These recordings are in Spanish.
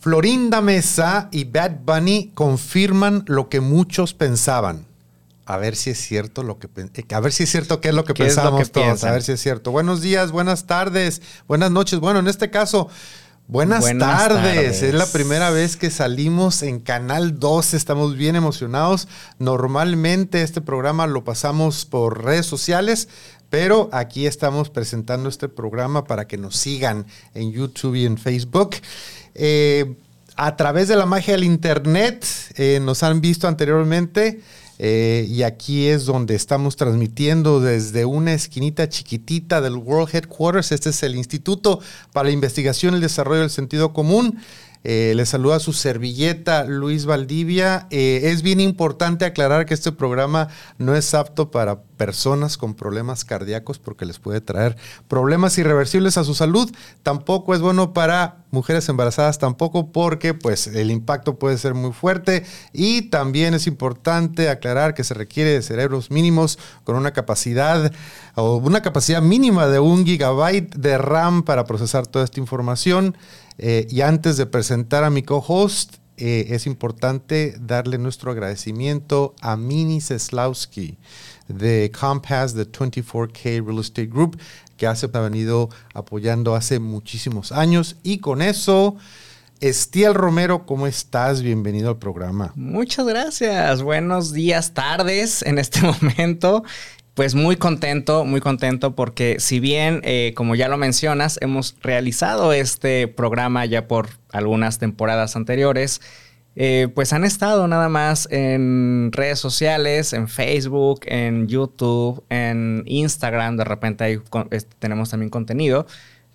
Florinda Mesa y Bad Bunny confirman lo que muchos pensaban. A ver si es cierto lo que eh, a ver si es cierto qué es lo que pensamos todos, a ver si es cierto. Buenos días, buenas tardes, buenas noches. Bueno, en este caso, buenas, tardes. Es la primera vez que salimos en Canal 2, estamos bien emocionados. Normalmente este programa lo pasamos por redes sociales, pero aquí estamos presentando este programa para que nos sigan en YouTube y en Facebook. Eh, a través de la magia del Internet, eh, nos han visto anteriormente. Eh, y aquí es donde estamos transmitiendo desde una esquinita chiquitita del World Headquarters. Este es el Instituto para la Investigación y el Desarrollo del Sentido Común. Eh, le saluda su servilleta Luis Valdivia. Eh, es bien importante aclarar que este programa no es apto para personas con problemas cardíacos porque les puede traer problemas irreversibles a su salud. Tampoco es bueno para mujeres embarazadas, tampoco porque pues el impacto puede ser muy fuerte. Y también es importante aclarar que se requiere de cerebros mínimos con una capacidad o una capacidad mínima de un gigabyte de RAM para procesar toda esta información. Eh, y antes de presentar a mi co-host, eh, es importante darle nuestro agradecimiento a Mini Seslowski de Compass, de 24K Real Estate Group, que ha venido apoyando hace muchísimos años. Y con eso, Estiel Romero, ¿cómo estás? Bienvenido al programa. Muchas gracias. Buenos días, tardes en este momento. Pues muy contento, muy contento porque si bien, eh, como ya lo mencionas, hemos realizado este programa ya por algunas temporadas anteriores, eh, pues han estado nada más en redes sociales, en Facebook, en YouTube, en Instagram, de repente ahí tenemos también contenido.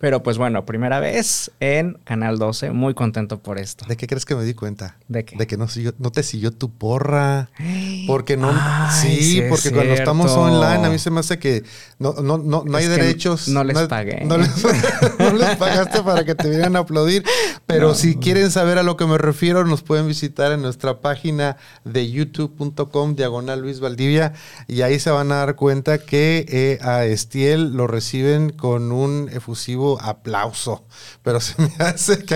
Pero pues bueno, primera vez en Canal 12, muy contento por esto. ¿De qué crees que me di cuenta? ¿De qué? De que no, no te siguió tu porra. Porque no. sí, porque cuando estamos online, a mí se me hace que no, no, no, no hay derechos. No les pagué. No les, pagaste para que te vinieran a aplaudir. Pero si quieren saber a lo que me refiero, nos pueden visitar en nuestra página de youtube.com, diagonal Luis Valdivia. Y ahí se van a dar cuenta que eh, a Estiel lo reciben con un efusivo aplauso, pero se me hace que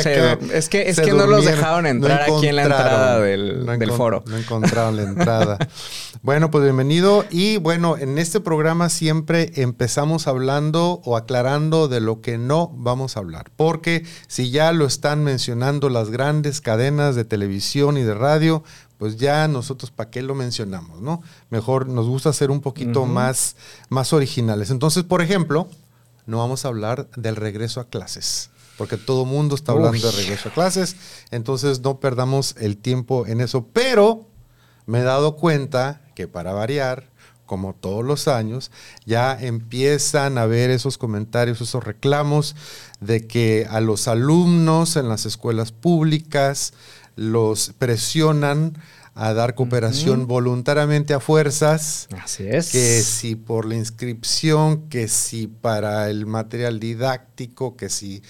es que es que no los dejaron entrar aquí en la entrada del, del foro. No encontraron la entrada. bueno, pues bienvenido y bueno, en este programa siempre empezamos hablando o aclarando de lo que no vamos a hablar, porque si ya lo están mencionando las grandes cadenas de televisión y de radio, pues ya nosotros para qué lo mencionamos, ¿no? Mejor nos gusta ser un poquito más, más originales. Entonces, por ejemplo, no vamos a hablar del regreso a clases, porque todo el mundo está hablando de regreso a clases, entonces no perdamos el tiempo en eso, pero me he dado cuenta que para variar, como todos los años, ya empiezan a ver esos comentarios, esos reclamos de que a los alumnos en las escuelas públicas los presionan a dar cooperación voluntariamente a fuerzas. Así es. Que si por la inscripción, que si para el material didáctico, que si...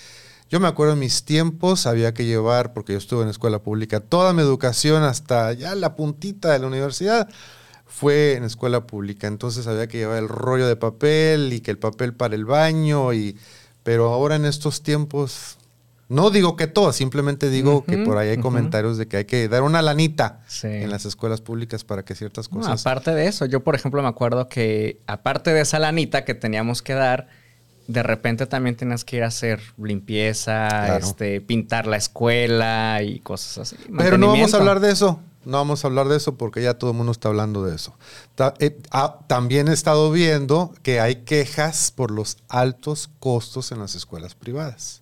Yo me acuerdo en mis tiempos había que llevar, porque yo estuve en escuela pública, toda mi educación hasta ya la puntita de la universidad fue en escuela pública. Entonces había que llevar el rollo de papel y que el papel para el baño. Y, pero ahora en estos tiempos no digo que todo, simplemente digo que por ahí hay comentarios de que hay que dar una lanita en las escuelas públicas para que ciertas cosas. aparte de eso, yo por ejemplo me acuerdo que aparte de esa lanita que teníamos que dar, de repente también tenías que ir a hacer limpieza, este, pintar la escuela y cosas así. Pero no vamos a hablar de eso. No vamos a hablar de eso porque ya todo el mundo está hablando de eso. Eh, ah, también he estado viendo que hay quejas por los altos costos en las escuelas privadas.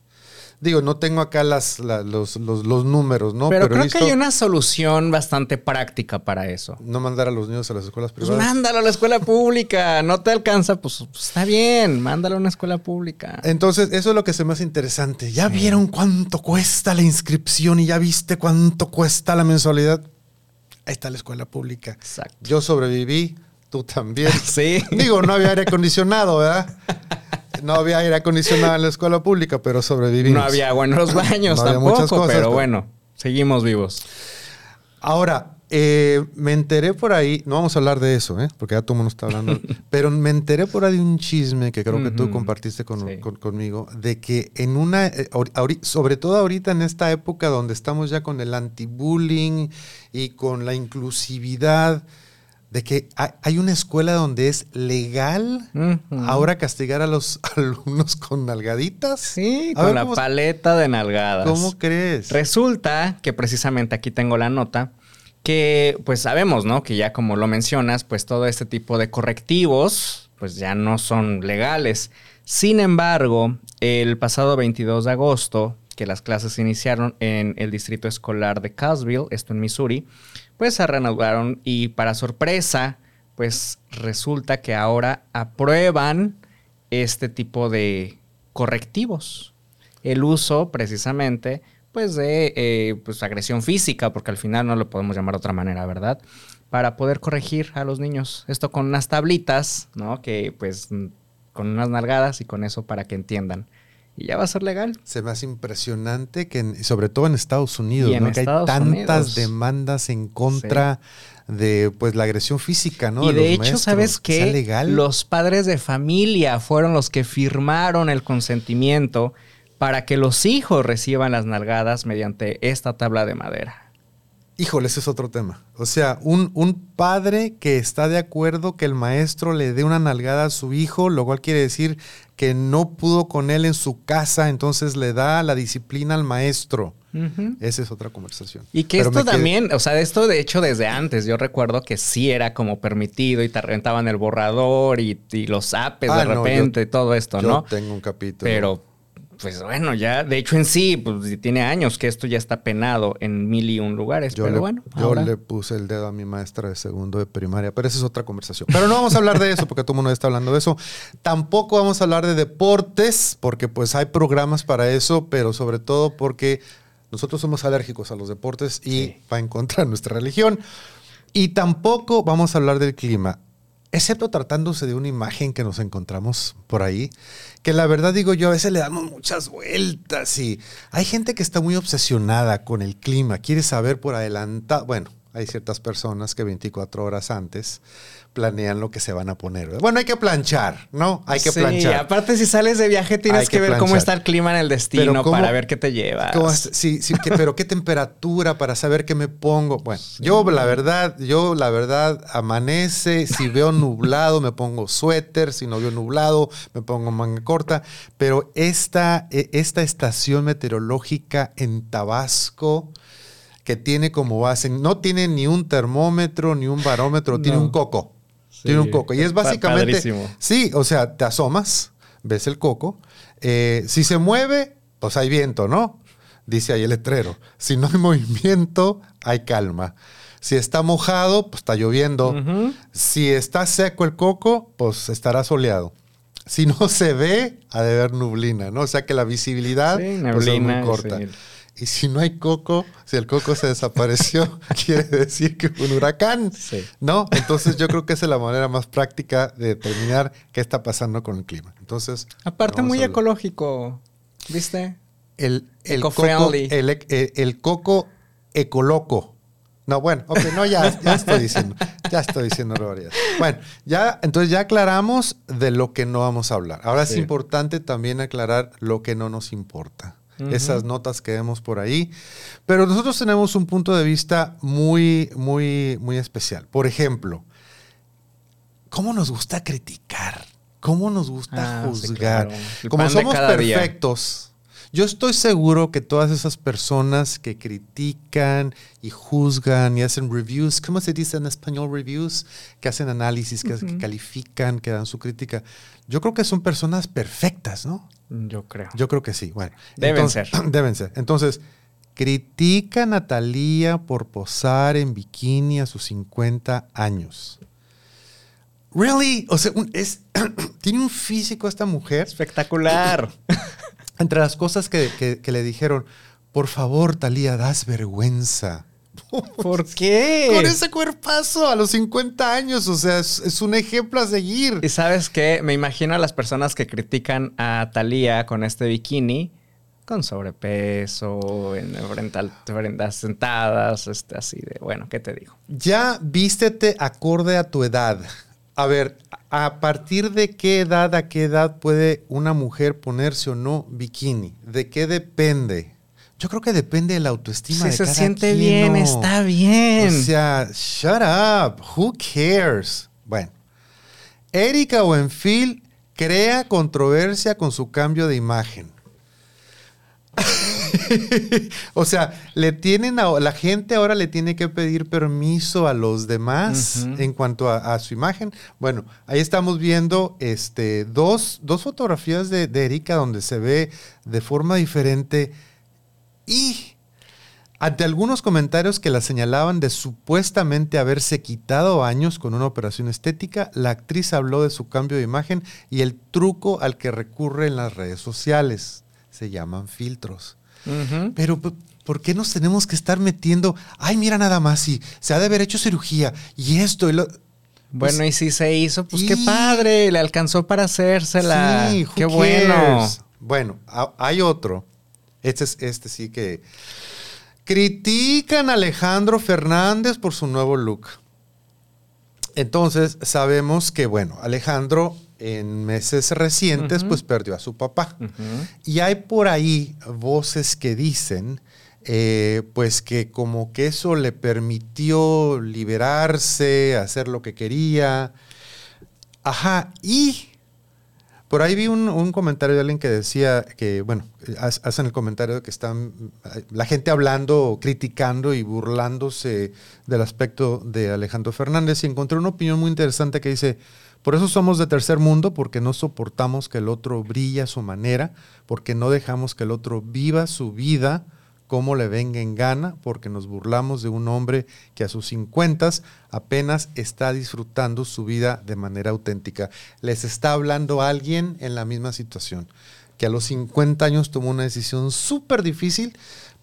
Digo, no tengo acá las, los, números, ¿no? Pero, creo que hay una solución bastante práctica para eso. No mandar a los niños a las escuelas pues privadas. mándalo a la escuela pública. No te alcanza, pues, pues, está bien. Mándalo a una escuela pública. Entonces, eso es lo que se me hace interesante. ¿Ya vieron cuánto cuesta la inscripción y ya viste cuánto cuesta la mensualidad? Ahí está la escuela pública. Exacto. Yo sobreviví, tú también. sí. Digo, no había aire acondicionado, ¿verdad? no había aire acondicionado en la escuela pública, pero sobrevivimos. No había agua en los baños tampoco, pero bueno, seguimos vivos. Ahora, Eh, me enteré por ahí, no vamos a hablar de eso, ¿eh? porque ya todo el mundo está hablando, pero me enteré por ahí de un chisme que creo que tú compartiste conmigo, de que en una, eh, sobre todo ahorita en esta época donde estamos ya con el anti-bullying y con la inclusividad, de que hay una escuela donde es legal ahora castigar a los alumnos con nalgaditas. Sí, con la paleta de nalgadas. ¿Cómo crees? Resulta que precisamente aquí tengo la nota que pues sabemos, ¿no? Que ya como lo mencionas, pues todo este tipo de correctivos pues ya no son legales. Sin embargo, el pasado 22 de agosto, que las clases iniciaron en el distrito escolar de Cowsville, esto en Missouri, pues se reanudaron y para sorpresa, pues resulta que ahora aprueban este tipo de correctivos. El uso precisamente pues de eh, pues, agresión física, porque al final no lo podemos llamar de otra manera, ¿verdad? Para poder corregir a los niños. Esto con unas tablitas, ¿no? Que pues con unas nalgadas y con eso para que entiendan. Y ya va a ser legal. Se me hace impresionante que, sobre todo en Estados Unidos, ¿no? que hay tantas demandas en contra de pues la agresión física, ¿no? Y de, hecho, ¿sabes qué? Los padres de familia fueron los que firmaron el consentimiento para que los hijos reciban las nalgadas mediante esta tabla de madera. Híjole, ese es otro tema. O sea, un, un, padre que está de acuerdo que el maestro le dé una nalgada a su hijo, lo cual quiere decir que no pudo con él en su casa, entonces le da la disciplina al maestro. Esa es otra conversación. Y que esto también, o sea, esto de hecho desde antes, yo recuerdo que sí era como permitido y te rentaban el borrador y, los apes de ah, repente y todo esto, yo ¿no? Tengo un capítulo. Pero pues bueno, ya, de hecho en sí, pues tiene años que esto ya está penado en mil y un lugares, yo pero le, bueno. Yo le puse el dedo a mi maestra de segundo de primaria, pero esa es otra conversación. Pero no vamos a hablar de eso, porque todo el mundo está hablando de eso. Tampoco vamos a hablar de deportes, porque pues hay programas para eso, pero sobre todo porque nosotros somos alérgicos a los deportes y va en contra de nuestra religión. Y tampoco vamos a hablar del clima excepto tratándose de una imagen que nos encontramos por ahí, que la verdad digo yo, a veces le damos muchas vueltas y hay gente que está muy obsesionada con el clima, quiere saber por adelantado, bueno, hay ciertas personas que 24 horas antes planean lo que se van a poner. Bueno, hay que planchar, ¿no? Hay que planchar. Sí, aparte si sales de viaje tienes que, ver cómo está el clima en el destino para ver qué te llevas. sí, sí, pero qué temperatura para saber qué me pongo. Bueno, yo la verdad, yo la verdad amanece, si veo nublado me pongo suéter, si no veo nublado me pongo manga corta, pero esta, e, esta estación meteorológica en Tabasco que tiene como base, no tiene ni un termómetro ni un barómetro, tiene un coco. Tiene un coco. Y es básicamente. Sí, o sea, te asomas, ves el coco. Eh, si se mueve, pues hay viento, ¿no? Dice ahí el letrero. Si no hay movimiento, hay calma. Si está mojado, pues está lloviendo. Si está seco el coco, pues estará soleado. Si no se ve, ha de haber nublina, ¿no? O sea que la visibilidad pues, es muy corta. Y si no hay coco, si el coco se desapareció, quiere decir que fue un huracán, ¿no? Entonces yo creo que esa es la manera más práctica de determinar qué está pasando con el clima. Entonces... Aparte muy ecológico, ¿viste? El, el, coco, el, coco ecoloco. No, bueno, ok, no, ya, ya estoy diciendo, ya estoy diciendo Bueno, ya, entonces ya aclaramos de lo que no vamos a hablar. Ahora es importante también aclarar lo que no nos importa esas notas que vemos por ahí. Pero nosotros tenemos un punto de vista muy, muy, muy especial. Por ejemplo, ¿cómo nos gusta criticar? ¿Cómo nos gusta ah, juzgar? Como somos perfectos. Yo estoy seguro que todas esas personas que critican y juzgan y hacen reviews, ¿cómo se dice en español reviews? Que hacen análisis, que, que califican, que dan su crítica. Yo creo que son personas perfectas, ¿no? Yo creo. Yo creo que sí. Bueno, deben ser. Deben ser. Entonces, critica a Natalia por posar en bikini a sus 50 años. ¿Really? O sea, es, tiene un físico esta mujer. Espectacular. Entre las cosas que, le dijeron, por favor, Talía, das vergüenza. ¿Por qué? Con ese cuerpazo a los 50 años, o sea, es, un ejemplo a seguir. Y sabes qué, me imagino a las personas que critican a Thalía con este bikini, con sobrepeso, en frente sentadas, este, así de, bueno, ¿qué te digo? Ya vístete acorde a tu edad. A ver, ¿a partir de qué edad, a qué edad puede una mujer ponerse o no bikini? ¿De qué depende? Yo creo que depende de la autoestima si se siente bien, está bien. O sea, shut up. Who cares? Bueno, Erika Buenfil crea controversia con su cambio de imagen. o sea, le tienen a, la gente ahora le tiene que pedir permiso a los demás en cuanto a, su imagen. Bueno, ahí estamos viendo este, dos, dos fotografías de, de, Erika donde se ve de forma diferente y ante algunos comentarios que la señalaban de supuestamente haberse quitado años con una operación estética, la actriz habló de su cambio de imagen y el truco al que recurre en las redes sociales. Se llaman filtros. Pero ¿por qué nos tenemos que estar metiendo? Ay, mira nada más, si se ha de haber hecho cirugía y esto y lo... Bueno, pues y si se hizo, pues qué padre, le alcanzó para hacérsela. Sí, qué bueno. Bueno, hay otro. Este, es, este sí que... Critican a Alejandro Fernández por su nuevo look. Entonces, sabemos que, bueno, Alejandro en meses recientes, pues perdió a su papá. Y hay por ahí voces que dicen, eh, pues que como que eso le permitió liberarse, hacer lo que quería. Ajá, y por ahí vi un, comentario de alguien que decía que, bueno, hacen el comentario de que están la gente hablando, criticando y burlándose del aspecto de Alejandro Fernández y encontré una opinión muy interesante que dice, por eso somos de tercer mundo, porque no soportamos que el otro brille a su manera, porque no dejamos que el otro viva su vida como le venga en gana, porque nos burlamos de un hombre que a sus 50 apenas está disfrutando su vida de manera auténtica. Les está hablando alguien en la misma situación, que a los 50 años tomó una decisión súper difícil,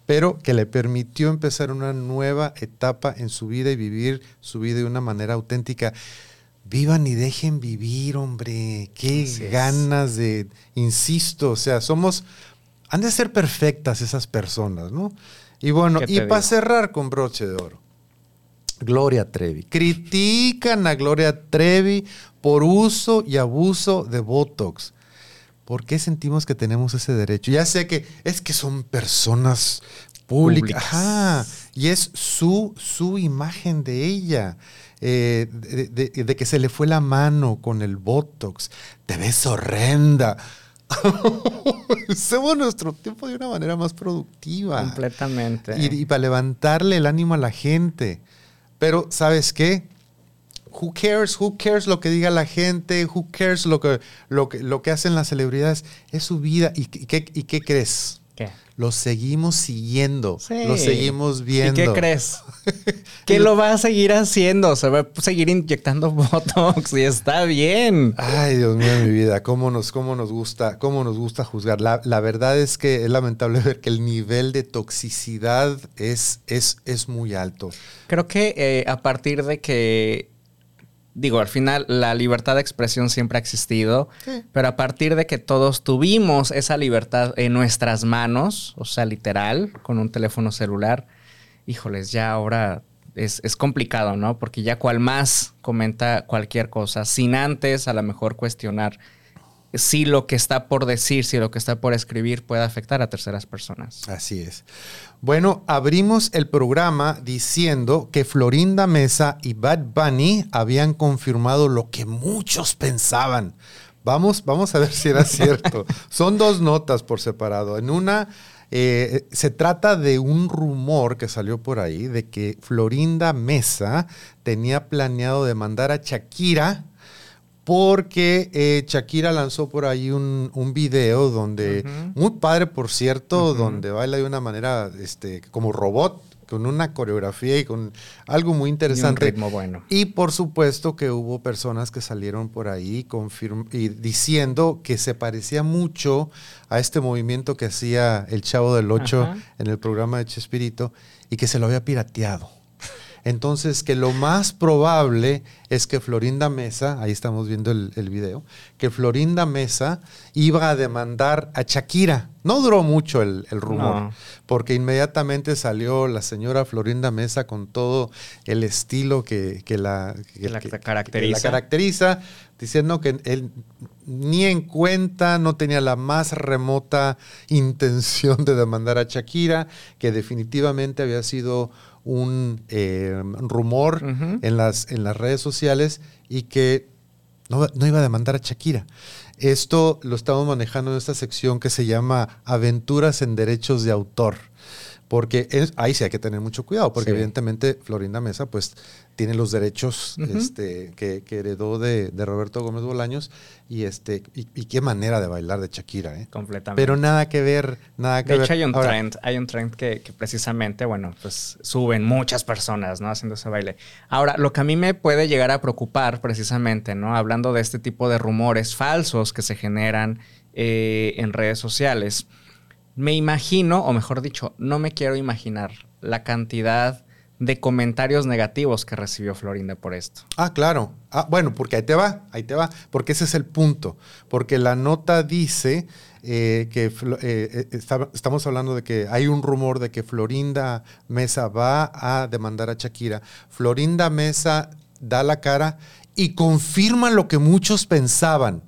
pero que le permitió empezar una nueva etapa en su vida y vivir su vida de una manera auténtica. Vivan y dejen vivir, hombre. Qué ganas de, insisto, o sea, somos, han de ser perfectas esas personas, ¿no? Y bueno, y para cerrar con broche de oro, Gloria Trevi. Critican a Gloria Trevi por uso y abuso de Botox. ¿Por qué sentimos que tenemos ese derecho? Ya sé que es que son personas públicas. Ajá, y es su, su imagen de ella. Eh, de, que se le fue la mano con el Botox. Te ves horrenda. Usemos nuestro tiempo de una manera más productiva. Completamente. Y, para levantarle el ánimo a la gente. Pero, ¿sabes qué? Who cares? Who cares lo que diga la gente? Who cares lo que, lo que, lo que hacen las celebridades? Es su vida. ¿Y, qué, y qué crees? Lo seguimos siguiendo, lo seguimos viendo. ¿Y qué crees? que lo va a seguir haciendo, se va a seguir inyectando Botox y está bien. Ay, Dios mío, mi vida, cómo nos, cómo nos gusta, cómo nos gusta juzgar. La, verdad es que es lamentable ver que el nivel de toxicidad es, es, es muy alto. Creo que eh, a partir de que digo, al final la libertad de expresión siempre ha existido, pero a partir de que todos tuvimos esa libertad en nuestras manos, o sea, literal, con un teléfono celular, híjoles, ya ahora es, es complicado, ¿no? Porque ya cual más comenta cualquier cosa, sin antes a lo mejor cuestionar si lo que está por decir, si lo que está por escribir puede afectar a terceras personas. Así es. Bueno, abrimos el programa diciendo que Florinda Mesa y Bad Bunny habían confirmado lo que muchos pensaban. Vamos, vamos a ver si era cierto. Son dos notas por separado. En una eh, se trata de un rumor que salió por ahí de que Florinda Mesa tenía planeado demandar a Shakira porque eh, Shakira lanzó por ahí un, un video donde, muy padre por cierto, donde baila de una manera este, como robot, con una coreografía y con algo muy interesante. Y ritmo bueno. Y por supuesto que hubo personas que salieron por ahí y diciendo que se parecía mucho a este movimiento que hacía el Chavo del Ocho en el programa de Chespirito y que se lo había pirateado. Entonces, que lo más probable es que Florinda Mesa, ahí estamos viendo el, video, que Florinda Mesa iba a demandar a Shakira. No duró mucho el, rumor, porque inmediatamente salió la señora Florinda Mesa con todo el estilo que, la, caracteriza. la caracteriza, diciendo que él ni en cuenta, no tenía la más remota intención de demandar a Shakira, que definitivamente había sido un eh, rumor en, las, en las redes sociales y que no, iba a demandar a Shakira. Esto lo estamos manejando en esta sección que se llama Aventuras en Derechos de Autor porque ahí sí hay que tener mucho cuidado, porque evidentemente Florinda Mesa pues tiene los derechos este, que, heredó de, Roberto Gómez Bolaños y este y, qué manera de bailar de Shakira, ¿eh? Completamente. Pero nada que ver, nada que ver. De hecho hay un trend, hay un trend que, precisamente, bueno, pues suben muchas personas, ¿no? Haciendo ese baile. Ahora, lo que a mí me puede llegar a preocupar precisamente, ¿no? Hablando de este tipo de rumores falsos que se generan eh, en redes sociales me imagino, o mejor dicho, no me quiero imaginar la cantidad de comentarios negativos que recibió Florinda por esto. Ah, claro. Ah, bueno, porque ahí te va, ahí te va, porque ese es el punto. Porque la nota dice eh, que eh, eh, estamos hablando de que hay un rumor de que Florinda Mesa va a demandar a Shakira. Florinda Mesa da la cara y confirma lo que muchos pensaban.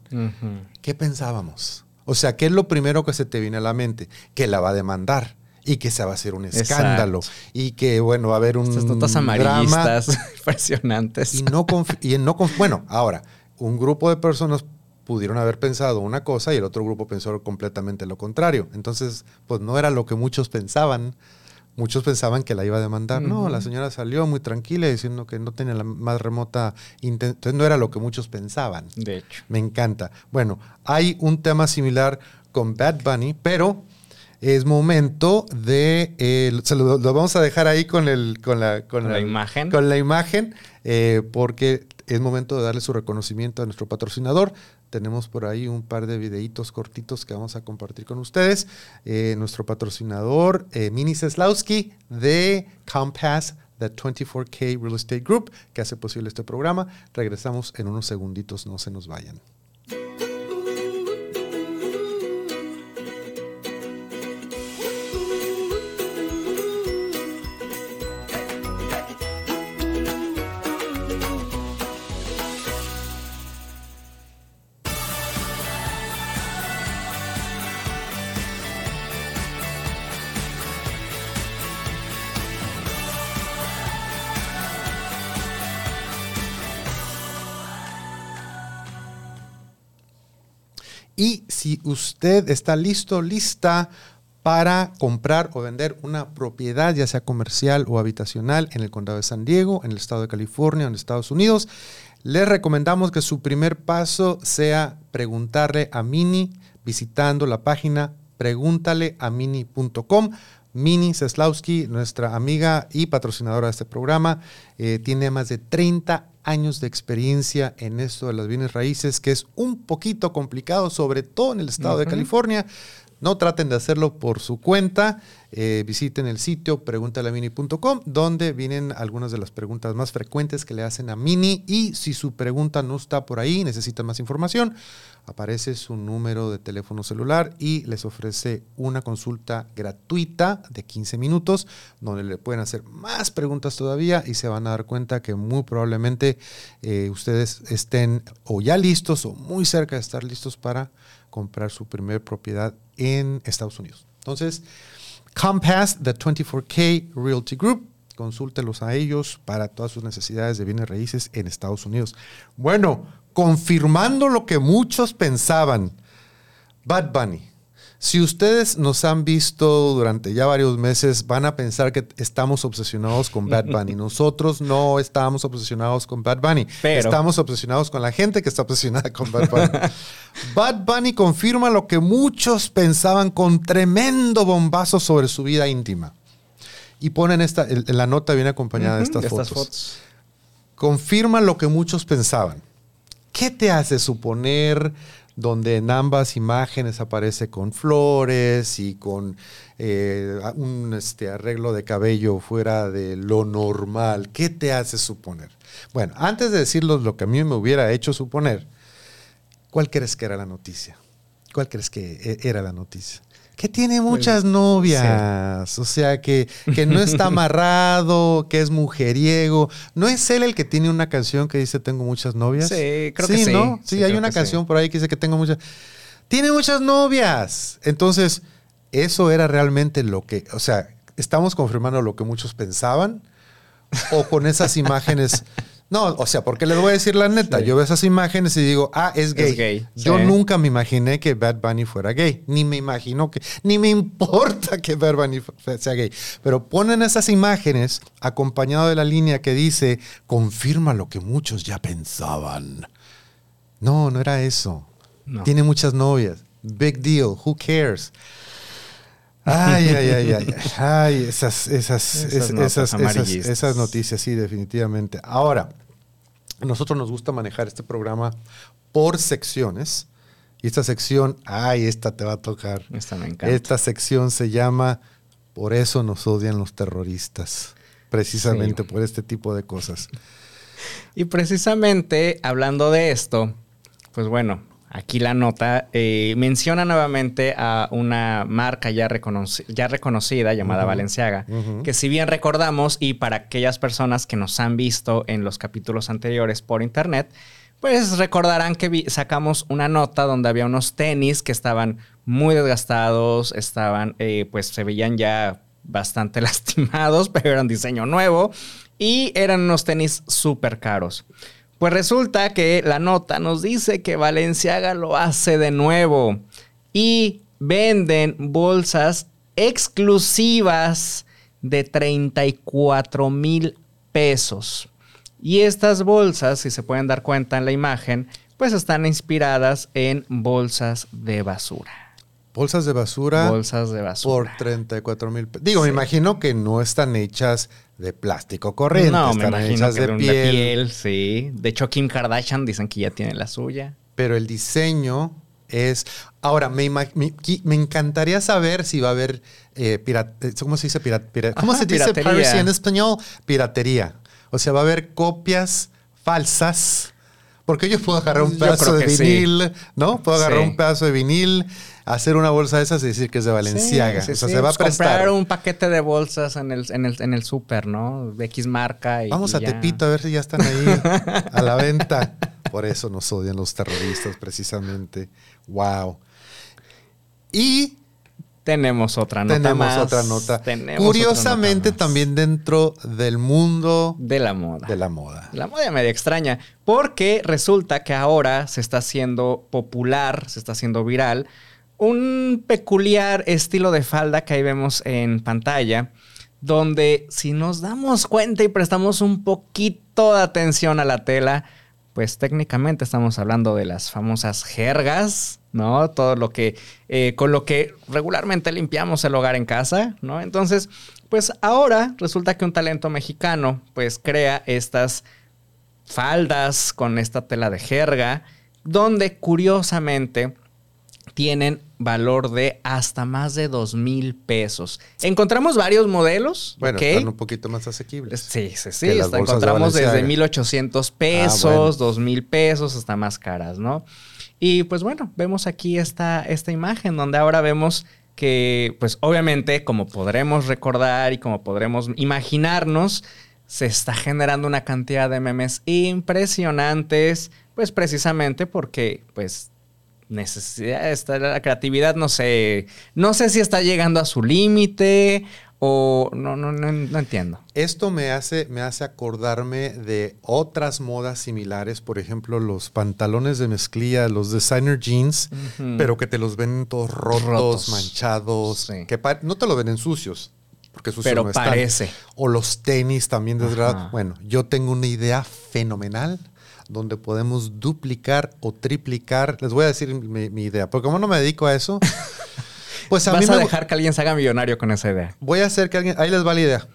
¿Qué pensábamos? O sea, ¿qué es lo primero que se te viene a la mente? Que la va a demandar y que se va a hacer un escándalo y que, bueno, va a haber un Estas notas amarillistas impresionantes. Y no, y no bueno, ahora, un grupo de personas pudieron haber pensado una cosa y el otro grupo pensó completamente lo contrario. Entonces, pues no era lo que muchos pensaban muchos pensaban que la iba a demandar. No, la señora salió muy tranquila diciendo que no tenía la más remota intención. Entonces no era lo que muchos pensaban. De hecho. Me encanta. Bueno, hay un tema similar con Bad Bunny, pero es momento de. Eh, se lo, vamos a dejar ahí con, el, con, la, con, la, imagen. Con la imagen, eh, porque es momento de darle su reconocimiento a nuestro patrocinador. Tenemos por ahí un par de videitos cortitos que vamos a compartir con ustedes. Eh, nuestro patrocinador, eh, Mini Seslowski de Compass, the 24K Real Estate Group, que hace posible este programa. Regresamos en unos segunditos, no se nos vayan. Usted está listo, lista para comprar o vender una propiedad, ya sea comercial o habitacional, en el condado de San Diego, en el estado de California, en Estados Unidos, le recomendamos que su primer paso sea preguntarle a Mini visitando la página pregúntaleamini.com. Mini Seslowski, nuestra amiga y patrocinadora de este programa, eh, tiene más de 30 años de experiencia en esto de las bienes raíces, que es un poquito complicado, sobre todo en el estado de California. No traten de hacerlo por su cuenta. Eh, visiten el sitio preguntalamini.com, donde vienen algunas de las preguntas más frecuentes que le hacen a Mini. Y si su pregunta no está por ahí, necesita más información, aparece su número de teléfono celular y les ofrece una consulta gratuita de 15 minutos donde le pueden hacer más preguntas todavía y se van a dar cuenta que muy probablemente eh, ustedes estén o ya listos o muy cerca de estar listos para comprar su primer propiedad en Estados Unidos. Entonces, Compass, the 24K Realty Group, consúltelos a ellos para todas sus necesidades de bienes raíces en Estados Unidos. Bueno, confirmando lo que muchos pensaban. Bad Bunny. Si ustedes nos han visto durante ya varios meses, van a pensar que estamos obsesionados con Bad Bunny. Nosotros no estamos obsesionados con Bad Bunny. Estamos obsesionados con la gente que está obsesionada con Bad Bunny. Bad Bunny confirma lo que muchos pensaban con tremendo bombazo sobre su vida íntima. Y ponen esta, la nota viene acompañada de estas, fotos. fotos. Confirma lo que muchos pensaban. ¿Qué te hace suponer donde en ambas imágenes aparece con flores y con eh, un este, arreglo de cabello fuera de lo normal. ¿Qué te hace suponer? Bueno, antes de decirles lo que a mí me hubiera hecho suponer, ¿cuál crees que era la noticia? ¿Cuál crees que e-, era la noticia? Que tiene muchas novias, o sea, que, que no está amarrado, que es mujeriego. ¿No es él el que tiene una canción que dice Tengo muchas novias? Sí, creo que sí. ¿no? Sí, hay una canción por ahí que dice que tengo muchas. Tiene muchas novias. Entonces, eso era realmente lo que, o sea, estamos confirmando lo que muchos pensaban o con esas imágenes no, o sea, porque les voy a decir la neta. Yo veo esas imágenes y digo, ah, es gay. Yo nunca me imaginé que Bad Bunny fuera gay. Ni me imagino que, ni me importa que Bad Bunny sea gay. Pero ponen esas imágenes acompañado de la línea que dice, confirma lo que muchos ya pensaban. No, no era eso. Tiene muchas novias. Big deal. Who cares? Ay, ay, ay, ay, ay, esas, esas, esas, esas, noticias, sí, definitivamente. Ahora, a nosotros nos gusta manejar este programa por secciones. Y esta sección, ay, esta te va a tocar. Esta me encanta. Esta sección se llama Por eso nos odian los terroristas. Precisamente por este tipo de cosas. Y precisamente hablando de esto, pues bueno, Aquí la nota eh, menciona nuevamente a una marca ya, ya reconocida llamada Valenciaga, que si bien recordamos y para aquellas personas que nos han visto en los capítulos anteriores por internet, pues recordarán que sacamos una nota donde había unos tenis que estaban muy desgastados, estaban, eh, pues se veían ya bastante lastimados, pero eran diseño nuevo y eran unos tenis súper caros. Pues resulta que la nota nos dice que Valenciaga lo hace de nuevo y venden bolsas exclusivas de 34 mil pesos. Y estas bolsas, si se pueden dar cuenta en la imagen, pues están inspiradas en bolsas de basura. Bolsas de basura. Bolsas de basura. Por 34 mil pesos. Digo, me imagino que no están hechas de plástico corriente. No, me imagino que de, piel. de piel. Sí. De hecho, Kim Kardashian dicen que ya tiene la suya. Pero el diseño es... Ahora, me, me, encantaría saber si va a haber... Eh, eh ¿Cómo se dice? ¿Cómo se dice piratería. en español? Piratería. O sea, va a haber copias falsas. Porque yo puedo agarrar un pedazo de vinil, ¿no? Puedo agarrar un pedazo de vinil hacer una bolsa de esas y decir que es de Valenciaga. o sea, se va a pues prestar. Comprar un paquete de bolsas en el, en el, en el súper, ¿no? De X marca. Y, Vamos a Tepito a ver si ya están ahí a la venta. Por eso nos odian los terroristas, precisamente. Wow. Y tenemos otra nota. Tenemos otra nota. Curiosamente, también dentro del mundo de la moda. De la moda. La moda media extraña. Porque resulta que ahora se está haciendo popular, se está haciendo viral un peculiar estilo de falda que ahí vemos en pantalla, donde si nos damos cuenta y prestamos un poquito de atención a la tela, pues técnicamente estamos hablando de las famosas jergas, ¿no? Todo lo que, eh, con lo que regularmente limpiamos el hogar en casa, ¿no? Entonces, pues ahora resulta que un talento mexicano, pues crea estas faldas con esta tela de jerga, donde curiosamente tienen valor de hasta más de dos mil pesos. Encontramos varios modelos. Bueno, están un poquito más asequibles. Sí, sí, sí. encontramos desde 1800 pesos, dos mil pesos, hasta más caras, ¿no? Y pues bueno, vemos aquí esta, esta imagen donde ahora vemos que, pues obviamente, como podremos recordar y como podremos imaginarnos, se está generando una cantidad de memes impresionantes, pues precisamente porque, pues, necesidad, esta, la creatividad, no sé, no sé si está llegando a su límite o no, no, no, entiendo. Esto me hace, me hace acordarme de otras modas similares, por ejemplo, los pantalones de mezclilla, los designer jeans, pero que te los ven todos rotos, manchados, que no te lo ven en sucios. Porque sucios pero parece. O los tenis también desgraciados. Bueno, yo tengo una idea fenomenal donde podemos duplicar o triplicar. Les voy a decir mi, idea, porque como no me dedico a eso, pues a Vas mí a dejar que alguien se haga millonario con esa idea. Voy a hacer que alguien. Ahí les va la idea.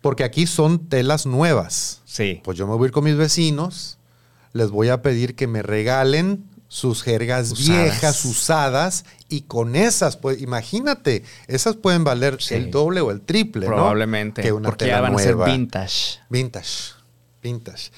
Porque aquí son telas nuevas. Sí. Pues yo me voy a ir con mis vecinos, les voy a pedir que me regalen sus jergas viejas, usadas, y con esas, pues imagínate, esas pueden valer el doble o el triple, Probablemente, ¿no? Que una porque ya van a ser vintage. Vintage, vintage.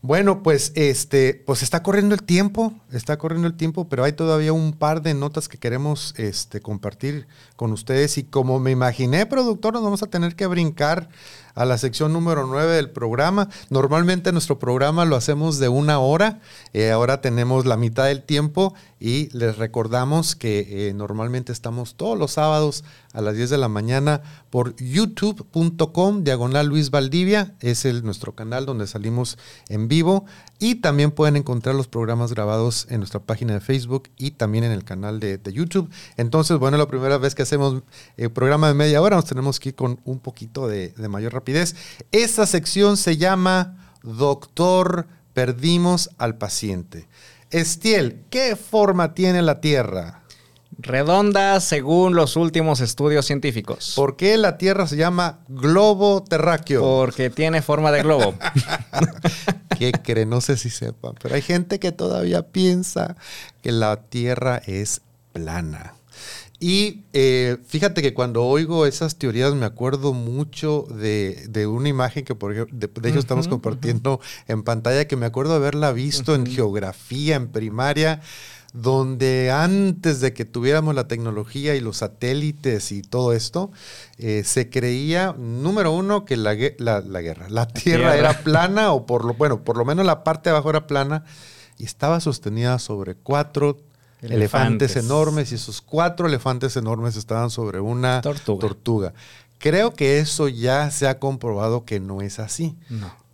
Bueno, pues este, pues está corriendo el tiempo, está corriendo el tiempo, pero hay todavía un par de notas que queremos este, compartir con ustedes. Y como me imaginé, productor, nos vamos a tener que brincar a la sección número 9 del programa. Normalmente nuestro programa lo hacemos de una hora, eh, ahora tenemos la mitad del tiempo y les recordamos que eh, normalmente estamos todos los sábados a las 10 de la mañana por youtube.com diagonal Luis Valdivia, es el, nuestro canal donde salimos en vivo y también pueden encontrar los programas grabados en nuestra página de Facebook y también en el canal de, YouTube. Entonces, bueno, la primera vez que hacemos el programa de media hora, nos tenemos que ir con un poquito de, de mayor rapidez. Esta sección se llama Doctor, perdimos al paciente. Estiel, ¿qué forma tiene la Tierra? Redonda según los últimos estudios científicos. ¿Por qué la Tierra se llama globo terráqueo? Porque tiene forma de globo. ¿Qué creen? No sé si sepan, pero hay gente que todavía piensa que la Tierra es plana. Y eh, fíjate que cuando oigo esas teorías me acuerdo mucho de, una imagen que por ejemplo, de, hecho estamos compartiendo en pantalla, que me acuerdo haberla visto en geografía, en primaria, donde antes de que tuviéramos la tecnología y los satélites y todo esto, eh, se creía, número uno, que la, guerra, la tierra, era plana, o por lo, bueno, por lo menos la parte de abajo era plana, y estaba sostenida sobre cuatro elefantes, enormes, y esos cuatro elefantes enormes estaban sobre una tortuga. Creo que eso ya se ha comprobado que no es así.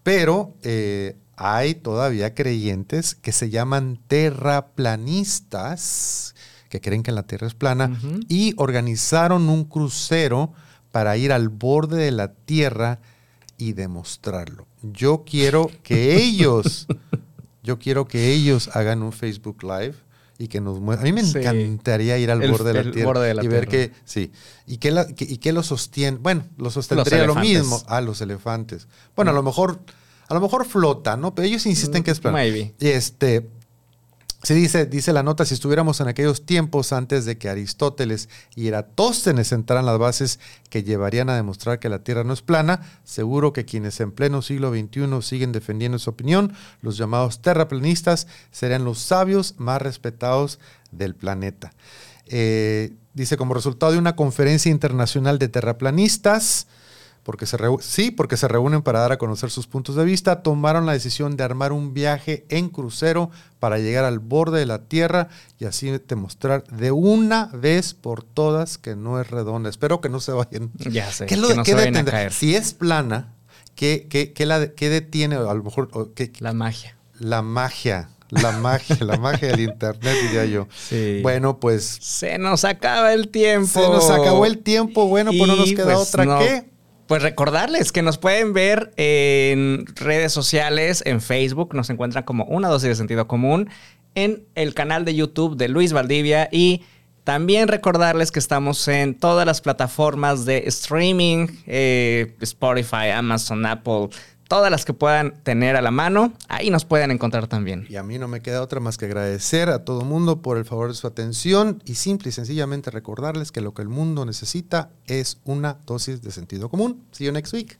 Pero eh, hay todavía creyentes que se llaman terraplanistas, que creen que la Tierra es plana, y organizaron un crucero para ir al borde de la Tierra y demostrarlo. Yo quiero que ellos, yo quiero que ellos hagan un Facebook Live y que nos muestren. A mí me encantaría ir al borde, de la tierra y ver que, sí, y que, y que lo sostiene. Bueno, lo sostendría lo mismo. a los elefantes. Bueno, a lo mejor a lo mejor flota, ¿no? Pero ellos insisten que es plano. Maybe. Este, se dice, dice la nota, si estuviéramos en aquellos tiempos antes de que Aristóteles y Eratóstenes entraran las bases que llevarían a demostrar que la Tierra no es plana, seguro que quienes en pleno siglo XXI siguen defendiendo su opinión, los llamados terraplanistas, serían los sabios más respetados del planeta. Eh, dice, como resultado de una conferencia internacional de terraplanistas, porque se sí, porque se reúnen para dar a conocer sus puntos de vista, tomaron la decisión de armar un viaje en crucero para llegar al borde de la Tierra y así demostrar de una vez por todas que no es redonda. Espero que no se vayan. Ya sé. ¿Qué lo, no caer. Si es plana, ¿qué, qué, la, detiene? A lo mejor. la magia. La magia. La magia, la magia del internet, diría yo. Sí. Bueno, pues. Se nos acaba el tiempo. Se nos acabó el tiempo. Bueno, pues no nos queda pues otra que pues recordarles que nos pueden ver en redes sociales, en Facebook, nos encuentran como una dosis de sentido común, en el canal de YouTube de Luis Valdivia y también recordarles que estamos en todas las plataformas de streaming, eh, Spotify, Amazon, Apple, todas las que puedan tener a la mano, ahí nos pueden encontrar también. Y a mí no me queda otra más que agradecer a todo mundo por el favor de su atención y simple y sencillamente recordarles que lo que el mundo necesita es una dosis de sentido común. See you next week.